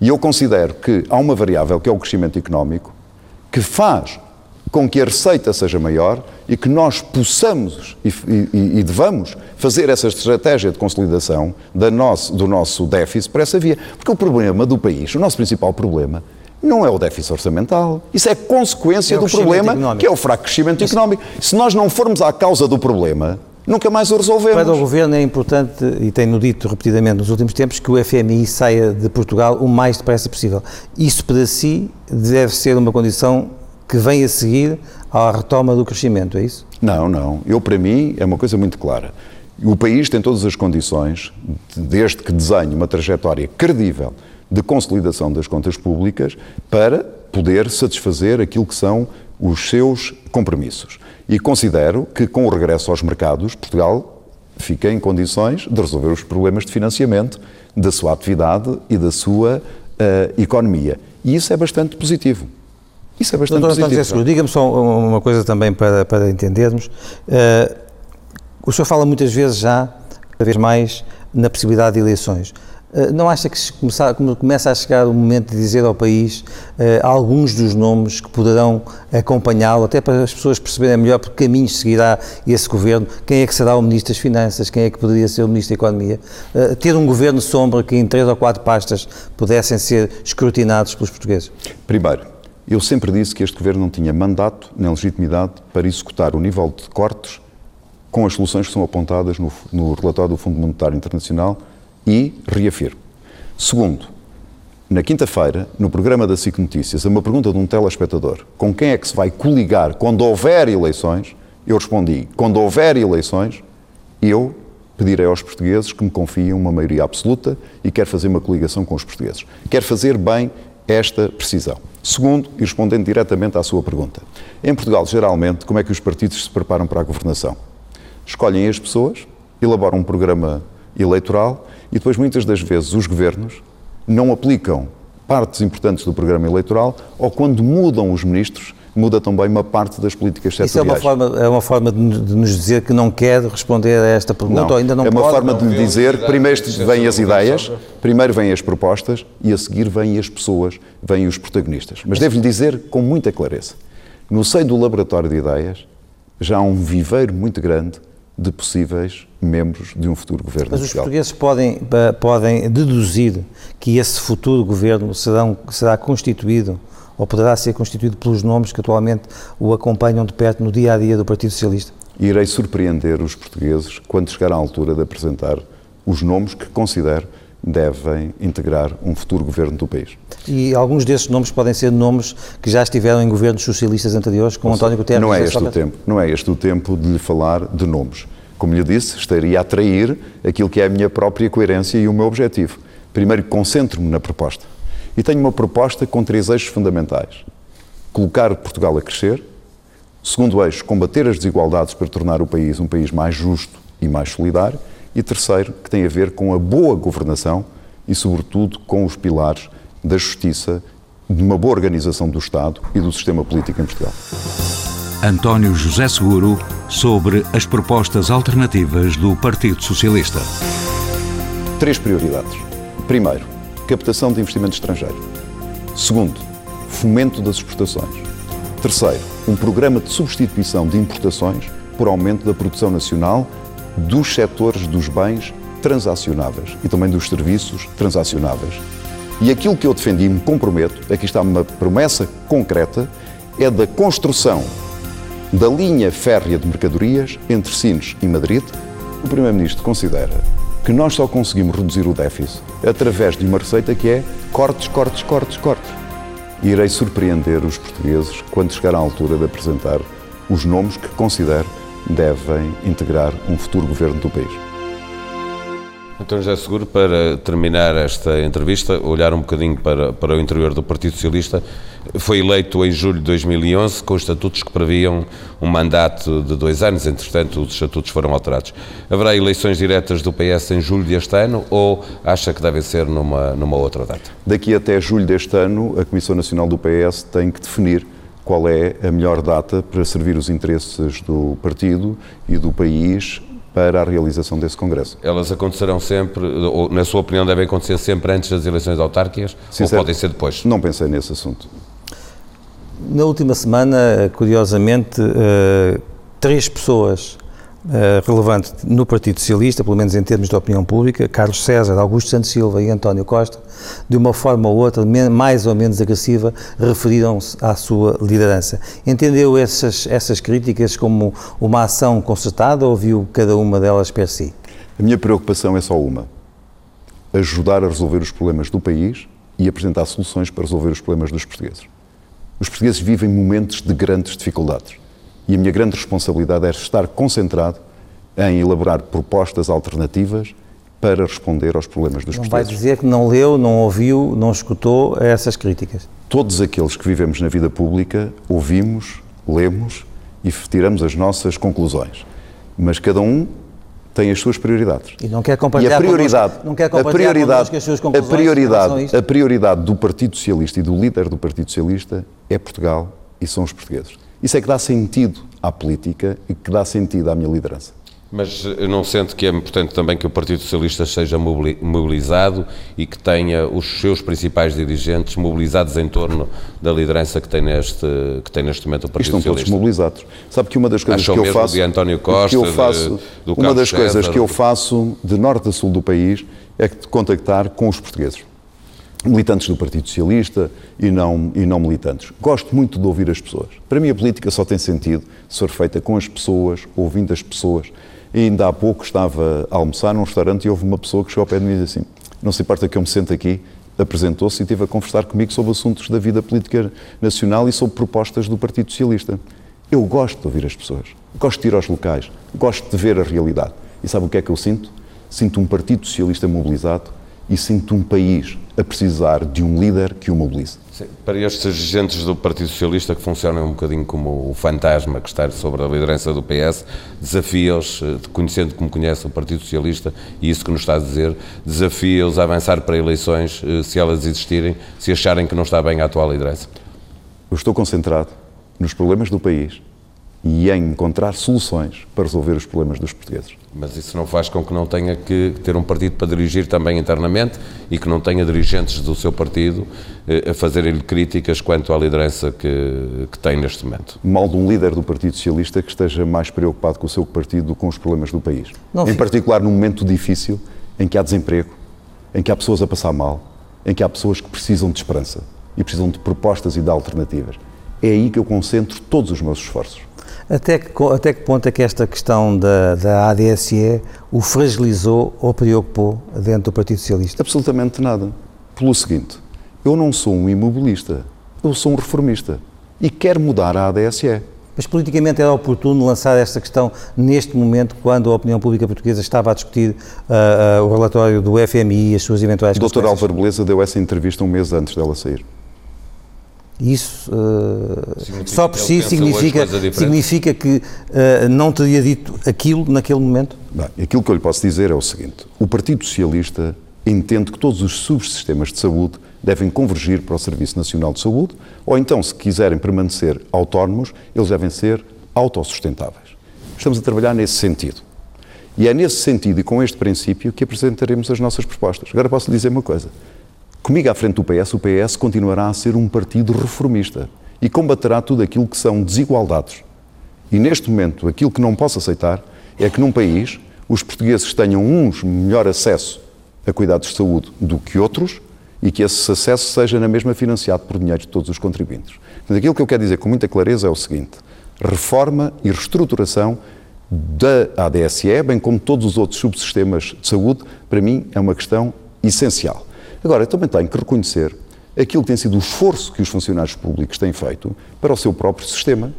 E eu considero que há uma variável, que é o crescimento económico, que faz com que a receita seja maior e que nós possamos e, e, e devamos fazer essa estratégia de consolidação da nosso, do nosso déficit por essa via. Porque o problema do país, o nosso principal problema, não é o déficit orçamental. Isso é consequência é do problema, económico. que é o fraco crescimento económico. Se nós não formos à causa do problema, nunca mais o resolvemos. Para o Governo é importante, e tenho dito repetidamente nos últimos tempos, que o FMI saia de Portugal o mais depressa possível. Isso para si deve ser uma condição que vem a seguir à retoma do crescimento, é isso? Não, não. Eu, para mim, é uma coisa muito clara. O país tem todas as condições, desde que desenhe uma trajetória credível de consolidação das contas públicas, para poder satisfazer aquilo que são os seus compromissos. E considero que, com o regresso aos mercados, Portugal fica em condições de resolver os problemas de financiamento da sua atividade e da sua uh, economia. E isso é bastante positivo. Isso é bastante Doutor positivo. Diga-me só uma coisa também para, para entendermos. Uh, o senhor fala muitas vezes já, cada vez mais, na possibilidade de eleições. Uh, não acha que começa, a chegar o momento de dizer ao país uh, alguns dos nomes que poderão acompanhá-lo, até para as pessoas perceberem melhor por que caminhos seguirá esse governo, quem é que será o Ministro das Finanças, quem é que poderia ser o Ministro da Economia? Uh, ter um governo sombra que em três ou quatro pastas pudessem ser escrutinados pelos portugueses? Primeiro, eu sempre disse que este governo não tinha mandato nem legitimidade para executar o nível de cortes com as soluções que são apontadas no, no relatório do Fundo Monetário Internacional e reafirmo. Segundo, na quinta-feira, no programa da SIC Notícias, a uma pergunta de um telespectador com quem é que se vai coligar quando houver eleições, eu respondi: quando houver eleições, eu pedirei aos portugueses que me confiem uma maioria absoluta e quero fazer uma coligação com os portugueses. Quero fazer bem esta precisão. Segundo, e respondendo diretamente à sua pergunta, em Portugal, geralmente, como é que os partidos se preparam para a governação? Escolhem as pessoas, elaboram um programa eleitoral e depois, muitas das vezes, os governos não aplicam partes importantes do programa eleitoral ou, quando mudam os ministros, muda também uma parte das políticas setoriais. Isso é uma forma, é uma forma de, nos dizer que não quer responder a esta pergunta não, ou ainda não É uma pode, forma de lhe dizer, primeiro vêm as ideias, primeiro vêm as propostas e a seguir vêm as pessoas, vêm os protagonistas. Mas devo-lhe dizer com muita clareza, no seio do laboratório de ideias já há um viveiro muito grande de possíveis membros de um futuro governo Mas os portugueses podem, podem deduzir que esse futuro governo será, será constituído ou poderá ser constituído pelos nomes que atualmente o acompanham de perto no dia a dia do Partido Socialista? Irei surpreender os portugueses quando chegar à altura de apresentar os nomes que considero devem integrar um futuro governo do país. E alguns desses nomes podem ser nomes que já estiveram em governos socialistas anteriores, como António Guterres. Não é este o tempo. Não é este o tempo de lhe falar de nomes. Como lhe disse, estaria a trair aquilo que é a minha própria coerência e o meu objetivo. Primeiro, concentro-me na proposta. E tenho uma proposta com três eixos fundamentais: colocar Portugal a crescer, segundo eixo, combater as desigualdades para tornar o país um país mais justo e mais solidário, e terceiro, que tem a ver com a boa governação e, sobretudo, com os pilares da justiça, de uma boa organização do Estado e do sistema político em Portugal. António José Seguro sobre as propostas alternativas do Partido Socialista. Três prioridades. Primeiro, captação de investimento estrangeiro. Segundo, fomento das exportações. Terceiro, um programa de substituição de importações por aumento da produção nacional dos setores dos bens transacionáveis e também dos serviços transacionáveis. E aquilo que eu defendi e me comprometo, aqui está uma promessa concreta, é da construção da linha férrea de mercadorias entre Sines e Madrid. O Primeiro-Ministro considera que nós só conseguimos reduzir o déficit através de uma receita que é cortes, cortes, cortes, cortes. Irei surpreender os portugueses quando chegar à altura de apresentar os nomes que considero devem integrar um futuro governo do país. Então, José Seguro, para terminar esta entrevista, olhar um bocadinho para, para o interior do Partido Socialista, foi eleito em julho de 2011 com estatutos que previam um mandato de dois anos, entretanto os estatutos foram alterados. Haverá eleições diretas do PS em julho deste ano ou acha que devem ser numa, numa outra data? Daqui até julho deste ano, a Comissão Nacional do PS tem que definir qual é a melhor data para servir os interesses do partido e do país para a realização desse Congresso. Elas acontecerão sempre, ou na sua opinião devem acontecer sempre antes das eleições autárquicas Sincero, ou podem ser depois? Não pensei nesse assunto. Na última semana, curiosamente, uh, três pessoas uh, relevantes no Partido Socialista, pelo menos em termos de opinião pública, Carlos César, Augusto Santos Silva e António Costa, de uma forma ou outra, mais ou menos agressiva, referiram-se à sua liderança. Entendeu essas, essas críticas como uma ação concertada ou viu cada uma delas per si? A minha preocupação é só uma: ajudar a resolver os problemas do país e apresentar soluções para resolver os problemas dos portugueses. Os portugueses vivem momentos de grandes dificuldades e a minha grande responsabilidade é estar concentrado em elaborar propostas alternativas para responder aos problemas dos não portugueses. Não vai dizer que não leu, não ouviu, não escutou essas críticas? Todos aqueles que vivemos na vida pública ouvimos, lemos e tiramos as nossas conclusões. Mas cada um tem as suas prioridades. E não quer compartilhar e a prioridade, não quer a prioridade, as suas conclusões a prioridade, a prioridade do Partido Socialista e do líder do Partido Socialista é Portugal e são os portugueses. Isso é que dá sentido à política e que dá sentido à minha liderança. Mas eu não sento que é importante também que o Partido Socialista seja mobilizado e que tenha os seus principais dirigentes mobilizados em torno da liderança que tem neste, que tem neste momento o Partido Estão Socialista? todos mobilizados. Sabe que uma das coisas Acham que eu faço... de António Costa, que eu faço, de, do Uma das César, coisas que eu faço de norte a sul do país é contactar com os portugueses militantes do Partido Socialista e não, e não militantes. Gosto muito de ouvir as pessoas. Para mim, a política só tem sentido se for feita com as pessoas, ouvindo as pessoas. E ainda há pouco estava a almoçar num restaurante e houve uma pessoa que chegou ao pé de mim e disse assim: Não se importa que eu me sente aqui, apresentou-se e esteve a conversar comigo sobre assuntos da vida política nacional e sobre propostas do Partido Socialista. Eu gosto de ouvir as pessoas, gosto de ir aos locais, gosto de ver a realidade. E sabe o que é que eu sinto? Sinto um Partido Socialista mobilizado e sinto um país a precisar de um líder que o mobilize. Sim, para estes agentes do Partido Socialista que funcionam um bocadinho como o fantasma que está sobre a liderança do PS, desafia-os, eh, conhecendo como conhece o Partido Socialista, e isso que nos está a dizer, desafia-os a avançar para eleições, eh, se elas existirem, se acharem que não está bem a atual liderança. Eu estou concentrado nos problemas do país e em encontrar soluções para resolver os problemas dos portugueses. Mas isso não faz com que não tenha que ter um partido para dirigir também internamente e que não tenha dirigentes do seu partido eh, a fazerem-lhe críticas quanto à liderança que, que tem neste momento. Mal de um líder do Partido Socialista que esteja mais preocupado com o seu partido do que com os problemas do país. Não, em particular num momento difícil em que há desemprego, em que há pessoas a passar mal, em que há pessoas que precisam de esperança e precisam de propostas e de alternativas. É aí que eu concentro todos os meus esforços. Até que, até que ponto é que esta questão da, da ADSE o fragilizou ou preocupou dentro do Partido Socialista? Absolutamente nada. Pelo seguinte, eu não sou um imobilista, eu sou um reformista e quero mudar a ADSE. Mas politicamente era oportuno lançar esta questão neste momento, quando a opinião pública portuguesa estava a discutir uh, uh, o relatório do FMI e as suas eventuais O Dr. Álvaro Beleza deu essa entrevista um mês antes dela sair. Isso uh, só por si significa, significa que uh, não teria dito aquilo naquele momento? Bem, aquilo que eu lhe posso dizer é o seguinte: o Partido Socialista entende que todos os subsistemas de saúde devem convergir para o Serviço Nacional de Saúde, ou então, se quiserem permanecer autónomos, eles devem ser autossustentáveis. Estamos a trabalhar nesse sentido. E é nesse sentido e com este princípio que apresentaremos as nossas propostas. Agora posso lhe dizer uma coisa. Comigo à frente do PS, o PS continuará a ser um partido reformista e combaterá tudo aquilo que são desigualdades. E neste momento, aquilo que não posso aceitar é que num país os portugueses tenham uns melhor acesso a cuidados de saúde do que outros e que esse acesso seja na mesma financiado por dinheiro de todos os contribuintes. Mas aquilo que eu quero dizer com muita clareza é o seguinte: reforma e reestruturação da ADSE, bem como todos os outros subsistemas de saúde, para mim é uma questão essencial. Agora, eu também tenho que reconhecer aquilo que tem sido o esforço que os funcionários públicos têm feito para o seu próprio sistema.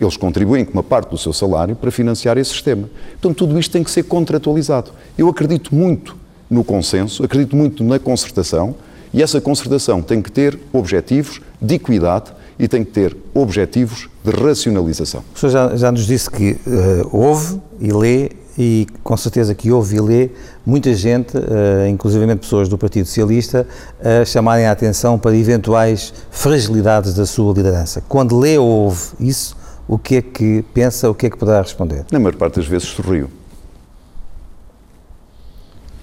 Eles contribuem com uma parte do seu salário para financiar esse sistema. Então, tudo isto tem que ser contratualizado. Eu acredito muito no consenso, acredito muito na concertação e essa concertação tem que ter objetivos de equidade e tem que ter objetivos de racionalização. O senhor já, já nos disse que uh, ouve e lê e com certeza que houve e lê muita gente, uh, inclusivamente pessoas do Partido Socialista, a chamarem a atenção para eventuais fragilidades da sua liderança. Quando lê ou ouve isso, o que é que pensa, o que é que poderá responder? Na maior parte das vezes sorriu.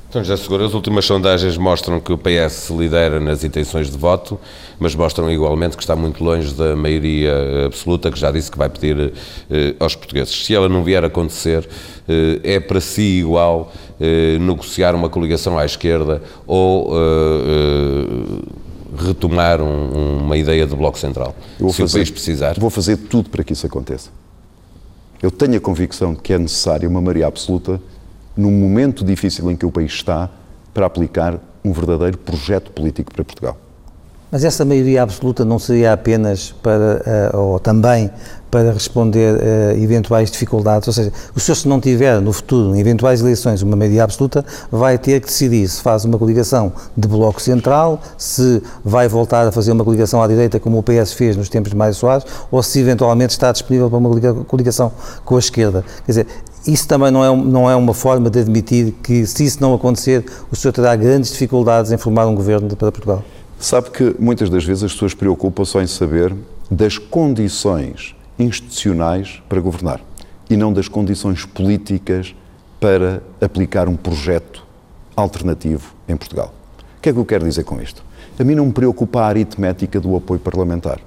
Então, já seguro, as últimas sondagens mostram que o PS lidera nas intenções de voto, mas mostram igualmente que está muito longe da maioria absoluta, que já disse que vai pedir eh, aos portugueses. Se ela não vier a acontecer, eh, é para si igual eh, negociar uma coligação à esquerda ou eh, eh, retomar um, uma ideia de bloco central, se fazer, o país precisar? Vou fazer tudo para que isso aconteça. Eu tenho a convicção de que é necessária uma maioria absoluta num momento difícil em que o país está, para aplicar um verdadeiro projeto político para Portugal. Mas essa maioria absoluta não seria apenas para, uh, ou também para responder a uh, eventuais dificuldades? Ou seja, o senhor, se não tiver no futuro, em eventuais eleições, uma maioria absoluta, vai ter que decidir se faz uma coligação de bloco central, se vai voltar a fazer uma coligação à direita, como o PS fez nos tempos mais suaves, ou se eventualmente está disponível para uma coligação com a esquerda. Quer dizer, isso também não é, não é uma forma de admitir que, se isso não acontecer, o senhor terá grandes dificuldades em formar um governo para Portugal? Sabe que muitas das vezes as pessoas preocupam só em saber das condições institucionais para governar e não das condições políticas para aplicar um projeto alternativo em Portugal. O que é que eu quero dizer com isto? A mim não me preocupa a aritmética do apoio parlamentar.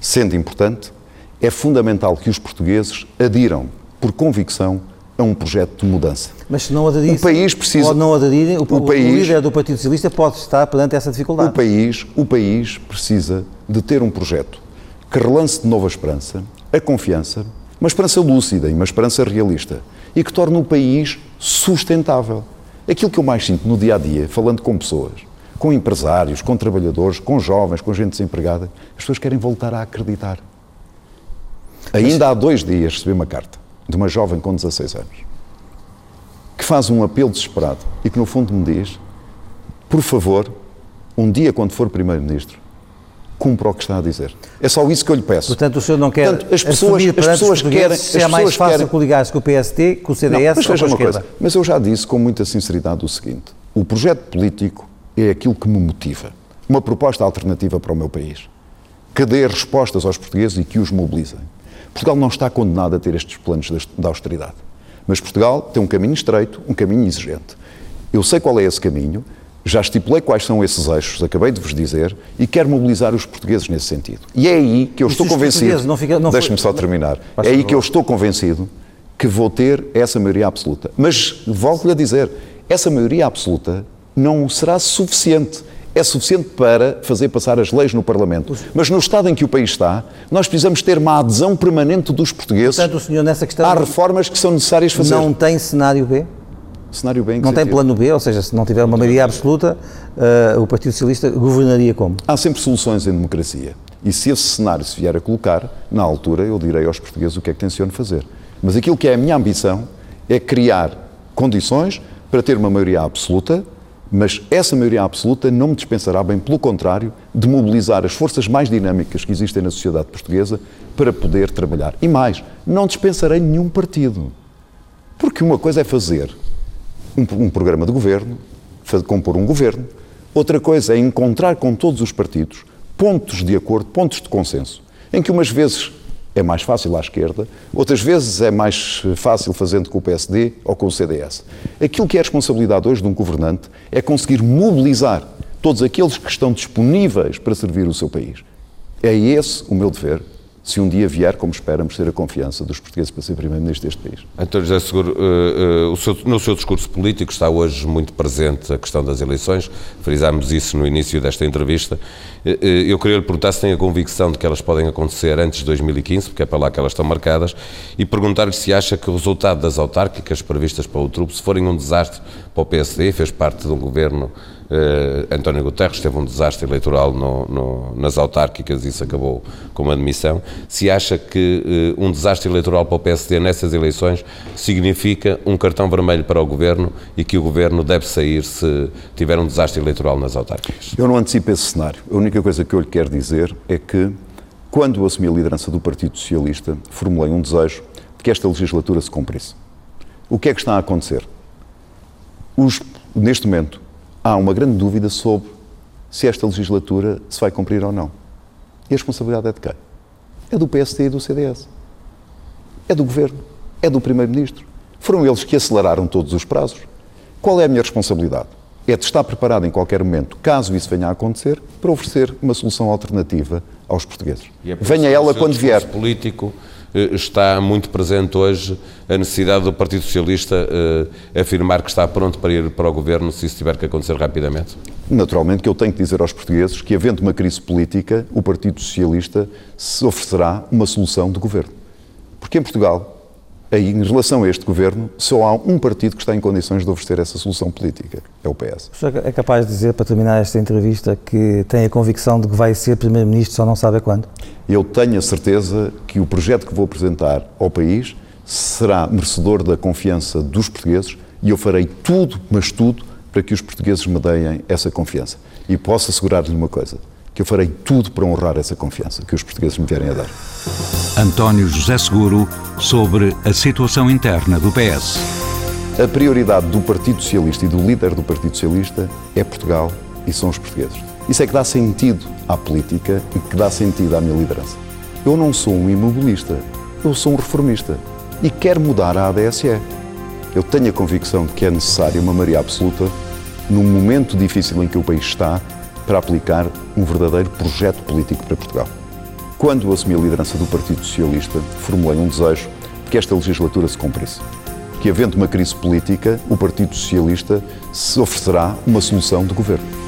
Sendo importante, é fundamental que os portugueses adiram, por convicção, a um projeto de mudança. Mas se não aderir, o país precisa, não aderirem, o, o, país, o líder do Partido Socialista pode estar perante essa dificuldade. O país, o país precisa de ter um projeto que relance de novo a esperança, a confiança, uma esperança lúcida e uma esperança realista e que torne o país sustentável. Aquilo que eu mais sinto no dia a dia, falando com pessoas, com empresários, com trabalhadores, com jovens, com gente desempregada, as pessoas querem voltar a acreditar. Ainda há dois dias recebi uma carta de uma jovem com 16 anos, que faz um apelo desesperado e que, no fundo, me diz: por favor, um dia, quando for Primeiro-Ministro, cumpra o que está a dizer. É só isso que eu lhe peço. Portanto, o senhor não quer Portanto, as pessoas, as pessoas querem... Se é mais fácil querem... coligar-se com o PSD, com o CDS não, mas ou com a coisa, Mas eu já disse com muita sinceridade o seguinte, o projeto político é aquilo que me motiva. Uma proposta alternativa para o meu país. Que dê respostas aos portugueses e que os mobilizem. Portugal não está condenado a ter estes planos de austeridade. Mas Portugal tem um caminho estreito, um caminho exigente. Eu sei qual é esse caminho, já estipulei quais são esses eixos, acabei de vos dizer, e quero mobilizar os portugues nesse sentido. E é aí que eu estou convencido. Deixe-me só terminar. é aí que eu estou convencido que vou ter essa maioria absoluta. Mas volto-lhe a dizer, essa maioria absoluta não será suficiente é suficiente para fazer passar as leis no Parlamento. Mas no estado em que o país está, nós precisamos ter uma adesão permanente dos portugueses Portanto, o senhor nessa questão há reformas que são necessárias fazer. Não tem cenário B? Cenário B em Não tem plano B, ou seja, se não tiver uma maioria absoluta, uh, o Partido Socialista governaria como? Há sempre soluções em democracia. E se esse cenário se vier a colocar, na altura eu direi aos portugueses o que é que tenciono fazer. Mas aquilo que é a minha ambição é criar condições para ter uma maioria absoluta mas essa maioria absoluta não me dispensará, bem pelo contrário, de mobilizar as forças mais dinâmicas que existem na sociedade portuguesa para poder trabalhar. E mais, não dispensarei nenhum partido. Porque uma coisa é fazer um, um programa de governo, fazer, compor um governo, outra coisa é encontrar com todos os partidos pontos de acordo, pontos de consenso, em que umas vezes é mais fácil à esquerda, outras vezes é mais fácil fazendo com o PSD ou com o CDS. Aquilo que é a responsabilidade hoje de um governante é conseguir mobilizar todos aqueles que estão disponíveis para servir o seu país. É esse o meu dever se um dia vier, como esperamos, ter a confiança dos portugueses para ser Primeiro-Ministro deste país. António José Seguro, uh, uh, seu, no seu discurso político está hoje muito presente a questão das eleições, frisámos isso no início desta entrevista. Uh, eu queria lhe perguntar se tem a convicção de que elas podem acontecer antes de 2015, porque é para lá que elas estão marcadas, e perguntar-lhe se acha que o resultado das autárquicas previstas para outubro, se forem um desastre para o PSD, fez parte de um governo Uh, António Guterres teve um desastre eleitoral no, no, nas autárquicas e isso acabou com uma demissão. Se acha que uh, um desastre eleitoral para o PSD nessas eleições significa um cartão vermelho para o governo e que o governo deve sair se tiver um desastre eleitoral nas autárquicas? Eu não antecipo esse cenário. A única coisa que eu lhe quero dizer é que, quando assumi a liderança do Partido Socialista, formulei um desejo de que esta legislatura se cumprisse. O que é que está a acontecer? Os, neste momento, há uma grande dúvida sobre se esta legislatura se vai cumprir ou não. E a responsabilidade é de quem? É do PSD e do CDS. É do Governo. É do Primeiro-Ministro. Foram eles que aceleraram todos os prazos. Qual é a minha responsabilidade? É de estar preparado em qualquer momento, caso isso venha a acontecer, para oferecer uma solução alternativa aos portugueses. É venha ela quando vier. político está muito presente hoje a necessidade do Partido Socialista eh, afirmar que está pronto para ir para o governo se isso tiver que acontecer rapidamente? Naturalmente que eu tenho que dizer aos portugueses que, havendo uma crise política, o Partido Socialista se oferecerá uma solução de governo. Porque em Portugal aí, em relação a este governo, só há um partido que está em condições de oferecer essa solução política, é o PS. O senhor é capaz de dizer, para terminar esta entrevista, que tem a convicção de que vai ser Primeiro-Ministro, só não sabe quando? Eu tenho a certeza que o projeto que vou apresentar ao país será merecedor da confiança dos portugueses e eu farei tudo, mas tudo, para que os portugueses me deem essa confiança. E posso assegurar-lhe uma coisa: que eu farei tudo para honrar essa confiança que os portugueses me vierem a dar. António José Seguro sobre a situação interna do PS. A prioridade do Partido Socialista e do líder do Partido Socialista é Portugal e são os portugueses. Isso é que dá sentido à política e que dá sentido à minha liderança. Eu não sou um imobilista, eu sou um reformista e quero mudar a ADSE. Eu tenho a convicção de que é necessária uma maioria absoluta num momento difícil em que o país está para aplicar um verdadeiro projeto político para Portugal. Quando assumi a liderança do Partido Socialista, formulei um desejo de que esta legislatura se cumprisse. Que, havendo uma crise política, o Partido Socialista se oferecerá uma solução de governo.